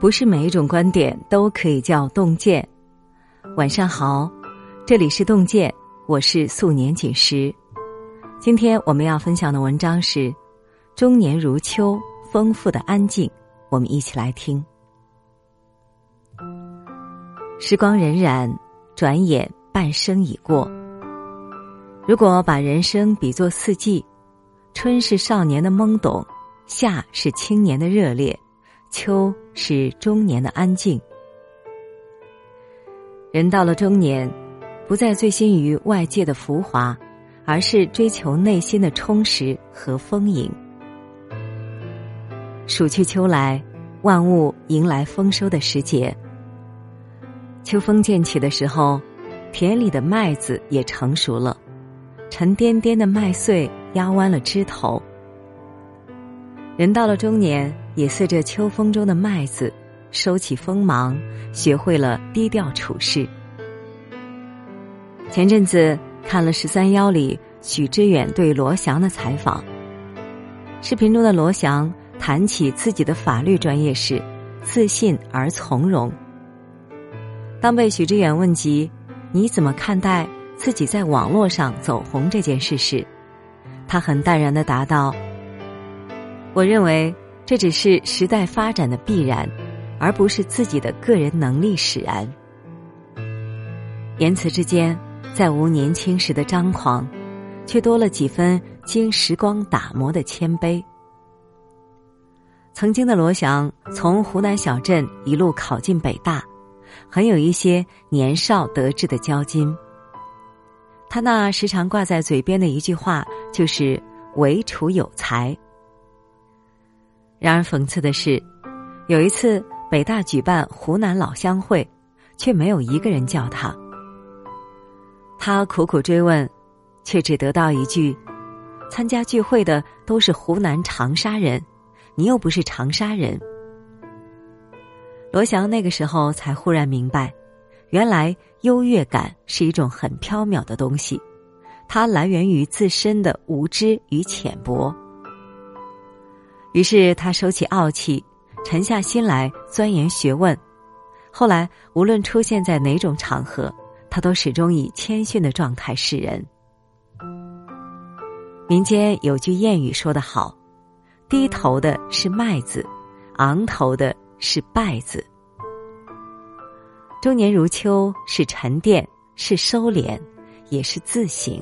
不是每一种观点都可以叫洞见。晚上好，这里是洞见，我是素年锦时。今天我们要分享的文章是《中年如秋，丰富的安静》，我们一起来听。时光荏苒，转眼半生已过。如果把人生比作四季，春是少年的懵懂，夏是青年的热烈。秋是中年的安静。人到了中年，不再醉心于外界的浮华，而是追求内心的充实和丰盈。暑去秋来，万物迎来丰收的时节。秋风渐起的时候，田里的麦子也成熟了，沉甸甸的麦穗压弯了枝头。人到了中年。也随着秋风中的麦子，收起锋芒，学会了低调处事。前阵子看了《十三邀》里许知远对罗翔的采访，视频中的罗翔谈起自己的法律专业时，自信而从容。当被许知远问及你怎么看待自己在网络上走红这件事时，他很淡然的答道：“我认为。”这只是时代发展的必然，而不是自己的个人能力使然。言辞之间，再无年轻时的张狂，却多了几分经时光打磨的谦卑。曾经的罗翔从湖南小镇一路考进北大，很有一些年少得志的骄矜。他那时常挂在嘴边的一句话就是“唯楚有才”。然而讽刺的是，有一次北大举办湖南老乡会，却没有一个人叫他。他苦苦追问，却只得到一句：“参加聚会的都是湖南长沙人，你又不是长沙人。”罗翔那个时候才忽然明白，原来优越感是一种很缥缈的东西，它来源于自身的无知与浅薄。于是他收起傲气，沉下心来钻研学问。后来无论出现在哪种场合，他都始终以谦逊的状态示人。民间有句谚语说得好：“低头的是麦子，昂头的是稗子。”中年如秋，是沉淀，是收敛，也是自省。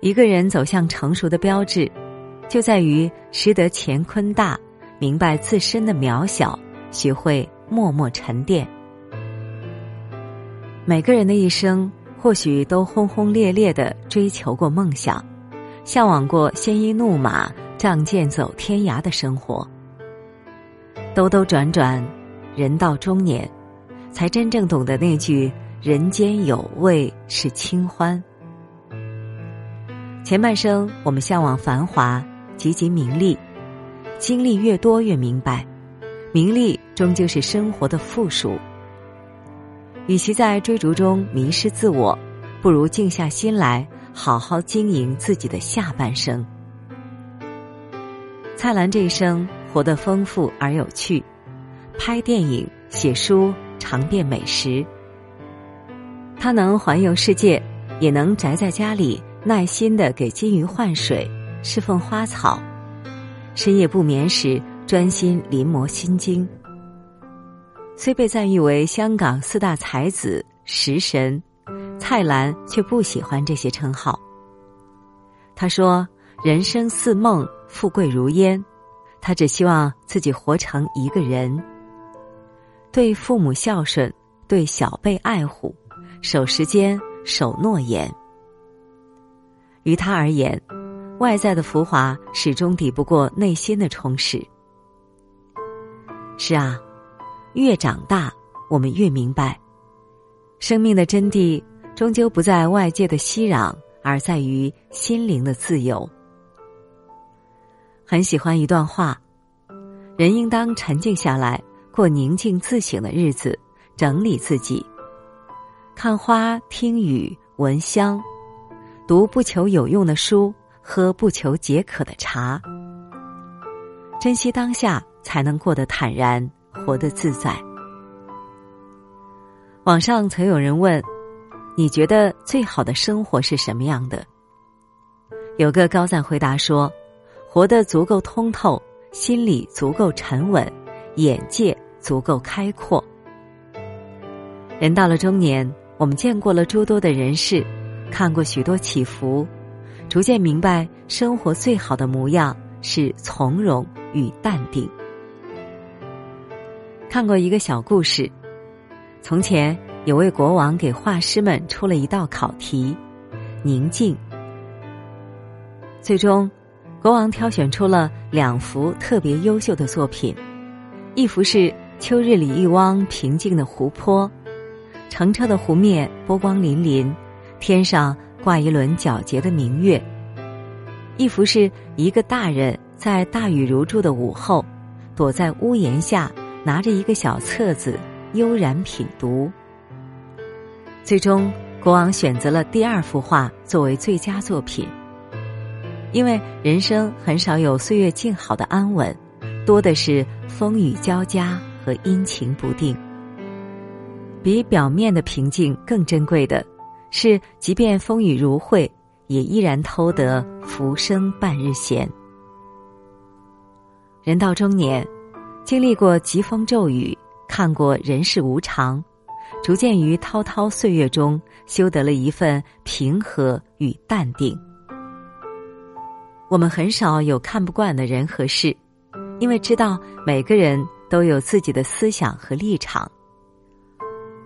一个人走向成熟的标志。就在于识得乾坤大，明白自身的渺小，学会默默沉淀。每个人的一生，或许都轰轰烈烈的追求过梦想，向往过鲜衣怒马、仗剑走天涯的生活。兜兜转转，人到中年，才真正懂得那句“人间有味是清欢”。前半生，我们向往繁华。汲汲名利，经历越多越明白，名利终究是生活的附属。与其在追逐中迷失自我，不如静下心来，好好经营自己的下半生。蔡澜这一生活得丰富而有趣，拍电影、写书、尝遍美食。他能环游世界，也能宅在家里，耐心的给金鱼换水。侍奉花草，深夜不眠时专心临摹心经。虽被赞誉为香港四大才子、食神，蔡澜却不喜欢这些称号。他说：“人生似梦，富贵如烟。”他只希望自己活成一个人，对父母孝顺，对小辈爱护，守时间，守诺言。于他而言。外在的浮华始终抵不过内心的充实。是啊，越长大，我们越明白，生命的真谛终究不在外界的熙攘，而在于心灵的自由。很喜欢一段话：人应当沉静下来，过宁静自省的日子，整理自己，看花、听雨、闻香，读不求有用的书。喝不求解渴的茶，珍惜当下，才能过得坦然活得自在。网上曾有人问：“你觉得最好的生活是什么样的？”有个高赞回答说：“活得足够通透，心里足够沉稳，眼界足够开阔。”人到了中年，我们见过了诸多的人事，看过许多起伏，逐渐明白，生活最好的模样是从容与淡定。看过一个小故事。从前有位国王给画师们出了一道考题：宁静。最终，国王挑选出了两幅特别优秀的作品，一幅是秋日里一汪平静的湖泊，澄澈的湖面波光粼粼，天上挂一轮皎洁的明月；一幅是一个大人在大雨如注的午后，躲在屋檐下，拿着一个小册子。悠然品读，最终国王选择了第二幅画作为最佳作品。因为人生很少有岁月静好的安稳，多的是风雨交加和阴晴不定。比表面的平静更珍贵的，是即便风雨如晦，也依然偷得浮生半日闲。人到中年，经历过疾风骤雨。看过人世无常，逐渐于滔滔岁月中修得了一份平和与淡定。我们很少有看不惯的人和事，因为知道每个人都有自己的思想和立场。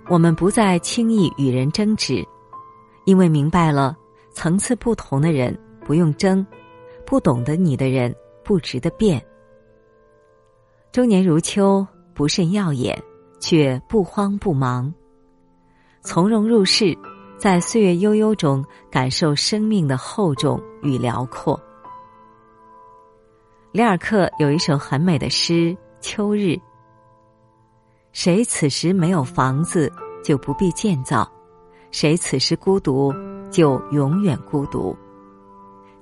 我们不再轻易与人争执，因为明白了层次不同的人不用争，不懂得你的人不值得变。中年如秋。不甚耀眼，却不慌不忙，从容入世，在岁月悠悠中感受生命的厚重与辽阔。里尔克有一首很美的诗《秋日》：谁此时没有房子，就不必建造；谁此时孤独，就永远孤独。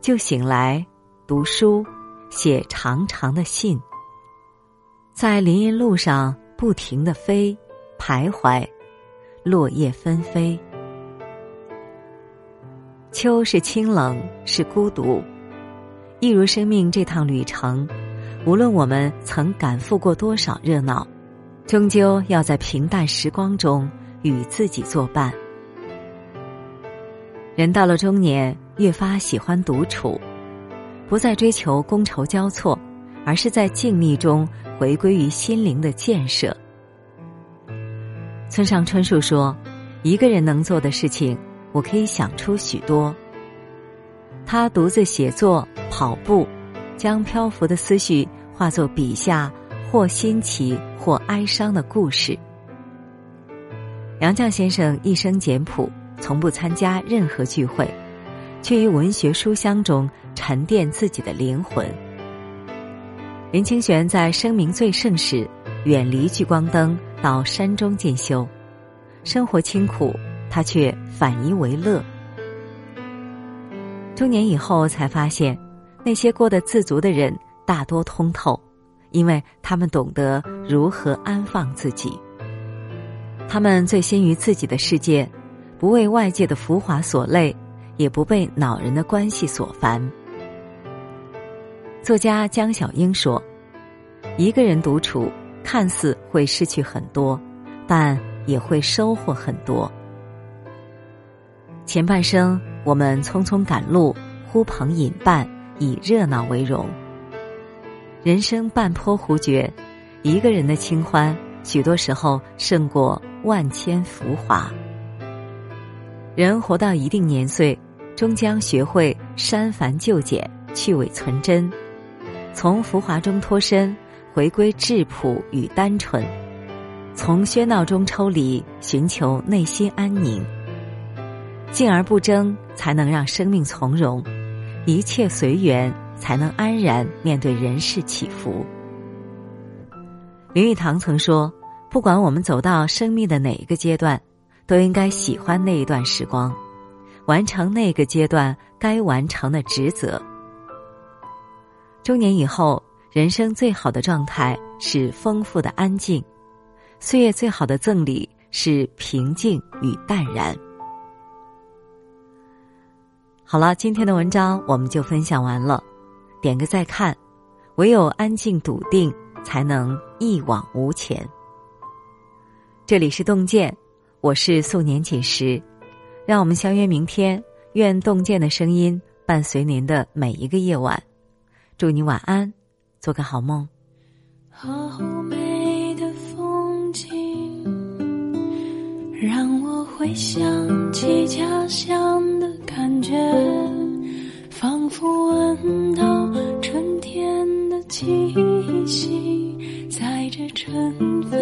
就醒来，读书，写长长的信。在林荫路上不停的飞，徘徊，落叶纷飞。秋是清冷，是孤独，一如生命这趟旅程，无论我们曾赶赴过多少热闹，终究要在平淡时光中与自己作伴。人到了中年，越发喜欢独处，不再追求觥筹交错。而是在静谧中回归于心灵的建设。村上春树说：“一个人能做的事情，我可以想出许多。”他独自写作、跑步，将漂浮的思绪化作笔下或新奇或哀伤的故事。杨绛先生一生简朴，从不参加任何聚会，却于文学书香中沉淀自己的灵魂。林清玄在声名最盛时，远离聚光灯，到山中进修。生活清苦，他却反以为乐。中年以后才发现，那些过得自足的人大多通透，因为他们懂得如何安放自己。他们醉心于自己的世界，不为外界的浮华所累，也不被恼人的关系所烦。作家江小英说：“一个人独处，看似会失去很多，但也会收获很多。前半生我们匆匆赶路，呼朋引伴，以热闹为荣。人生半坡胡绝，一个人的清欢，许多时候胜过万千浮华。人活到一定年岁，终将学会删繁就简，去伪存真。”从浮华中脱身，回归质朴与单纯；从喧闹中抽离，寻求内心安宁。静而不争，才能让生命从容；一切随缘，才能安然面对人世起伏。林语堂曾说：“不管我们走到生命的哪一个阶段，都应该喜欢那一段时光，完成那个阶段该完成的职责。”中年以后，人生最好的状态是丰富的安静，岁月最好的赠礼是平静与淡然。好了，今天的文章我们就分享完了，点个再看。唯有安静笃定，才能一往无前。这里是洞见，我是素年锦时，让我们相约明天。愿洞见的声音伴随您的每一个夜晚。祝你晚安。做个好梦。好美的风景，让我回想起家乡的感觉，仿佛闻到春天的气息，在这春分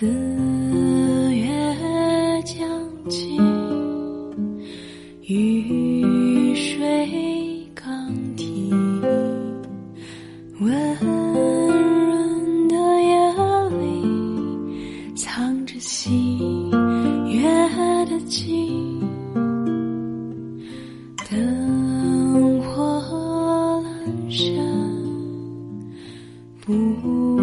四月将尽雨水刚停温润的夜里藏着喜悦的情灯火阑珊不